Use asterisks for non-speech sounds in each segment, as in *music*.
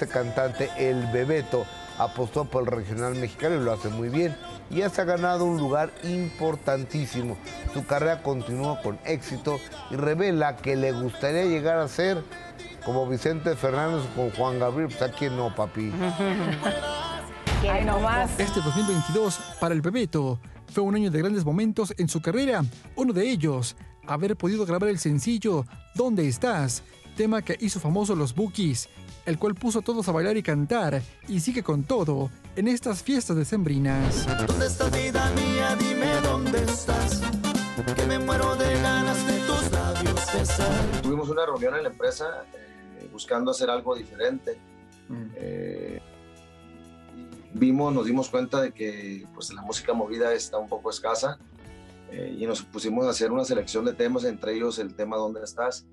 este cantante, el Bebeto, apostó por el regional mexicano y lo hace muy bien. Y ya se ha ganado un lugar importantísimo. Su carrera continúa con éxito y revela que le gustaría llegar a ser como Vicente Fernández o con Juan Gabriel. Pues a quién no, papi. *laughs* Ay, no más. Este 2022 para el Bebeto fue un año de grandes momentos en su carrera. Uno de ellos, haber podido grabar el sencillo ¿Dónde estás? Tema que hizo famoso los Bookies, el cual puso a todos a bailar y cantar y sigue con todo en estas fiestas decembrinas. ¿Dónde estás, vida mía? Dime dónde estás. Que me muero de ganas de tus labios besar. Tuvimos una reunión en la empresa eh, buscando hacer algo diferente. Eh, vimos, nos dimos cuenta de que pues, la música movida está un poco escasa eh, y nos pusimos a hacer una selección de temas, entre ellos el tema ¿Dónde estás?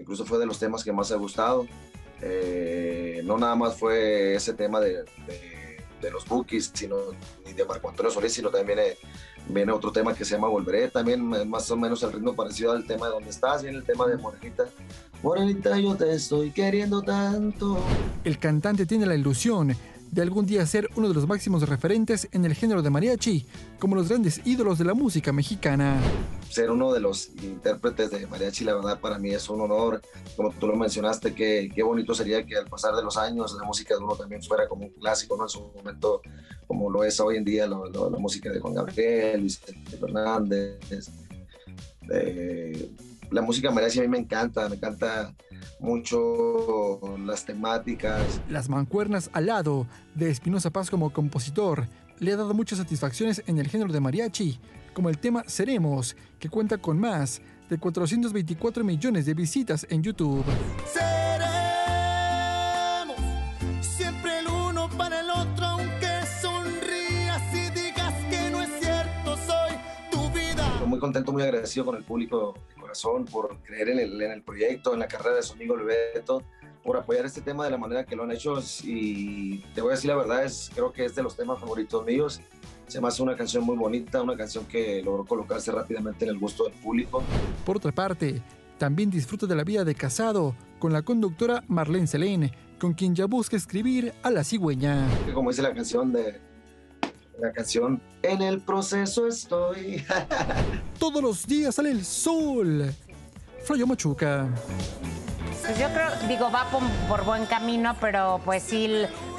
Incluso fue de los temas que más ha gustado. Eh, no nada más fue ese tema de, los bookies, sino ni de Marco Antonio Solís, sino también viene, otro tema que se llama Volveré, también más o menos el ritmo parecido al tema de ¿Dónde estás? Viene el tema de Morenita. Morenita, yo te estoy queriendo tanto. El cantante tiene la ilusión de algún día ser uno de los máximos referentes en el género de mariachi, como los grandes ídolos de la música mexicana. Ser uno de los intérpretes de mariachi, la verdad, para mí es un honor. Como tú lo mencionaste, qué, qué bonito sería que al pasar de los años la música de uno también fuera como un clásico, ¿no? En su momento, como lo es hoy en día lo, lo, la música de Juan Gabriel, Vicente Fernández. Eh, la música mariachi a mí me encanta, me encanta mucho las temáticas. Las mancuernas al lado de Espinosa Paz como compositor le ha dado muchas satisfacciones en el género de mariachi, como el tema Seremos, que cuenta con más de 424 millones de visitas en YouTube. Seremos siempre el uno para el otro, aunque sonrías y digas que no es cierto, soy tu vida. Estoy muy contento, muy agradecido con el público corazón por creer en el, en el proyecto, en la carrera de su amigo Bebeto, por apoyar este tema de la manera que lo han hecho y te voy a decir la verdad, es, creo que es de los temas favoritos míos. Se me hace una canción muy bonita, una canción que logró colocarse rápidamente en el gusto del público. Por otra parte, también disfruta de la vida de casado con la conductora Marlene Selene, con quien ya busca escribir a la cigüeña. Como dice la canción de la canción En el proceso estoy. *laughs* Todos los días sale el sol. Floyo Machuca. Pues yo creo, digo, va por, por, buen camino, pero pues sí,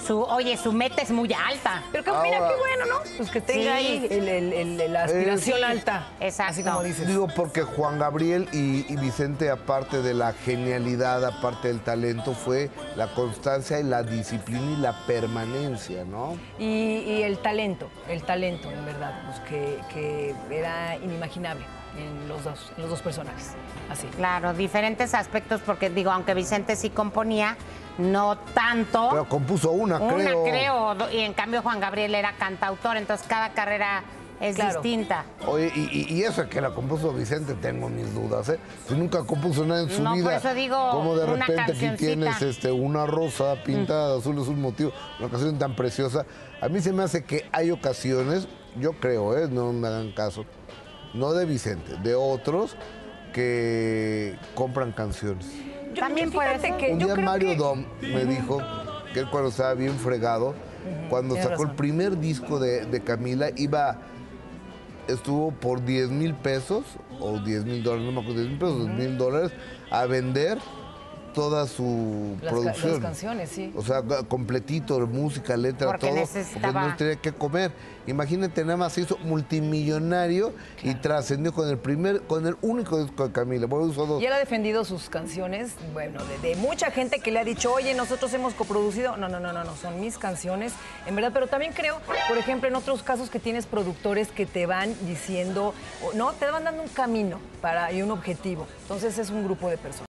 su, oye, su meta es muy alta. Pero que, mira, qué bueno, ¿no? Pues que tenga Sí. ahí el- el- el- la aspiración Sí. alta. Exacto. Así como dices. Digo, porque Juan Gabriel y, y Vicente, aparte de la genialidad, aparte del talento, fue la constancia y la disciplina y la permanencia, ¿no? Y, y el talento, el talento, en verdad, pues que, que era inimaginable en los dos, en los dos personajes. Así. Claro, diferentes aspectos, porque digo, aunque Vicente sí componía, no tanto. Pero compuso una, una creo. creo, do- y en cambio Juan Gabriel era cantautor, entonces cada carrera es Claro. distinta. Oye, y, y- y eso que la compuso Vicente, tengo mis dudas, ¿eh? Si nunca compuso nada en su No, por vida. eso digo, Como de una repente aquí tienes este, una rosa pintada azul es un motivo, una canción tan preciosa. A mí se me hace que hay ocasiones, yo creo, ¿eh? No me hagan caso, no de Vicente, de otros que compran canciones. Yo- También puede ser. que Un yo día creo Mario que- Dom me dijo que él cuando estaba bien fregado, cuando tienes sacó el razón. primer disco de, de Camila, iba, estuvo por 10 mil pesos, o 10 mil dólares, no me acuerdo, 10 mil pesos, 10 mil dólares, a vender toda su Las, ca- producción. las canciones, sí. O sea, completito, música, letra, Porque todo. necesitaba- Porque no tenía que comer. Imagínate, nada más hizo multimillonario y trascendió con el primer, con el único disco de Camila. Bueno, usó dos. Y él ha defendido sus canciones, bueno, de, de mucha gente que le ha dicho, oye, nosotros hemos coproducido. No, no, no, no, no, son mis canciones, en verdad. Pero también creo, por ejemplo, en otros casos que tienes productores que te van diciendo, no, te van dando un camino para, y un objetivo. Entonces es un grupo de personas.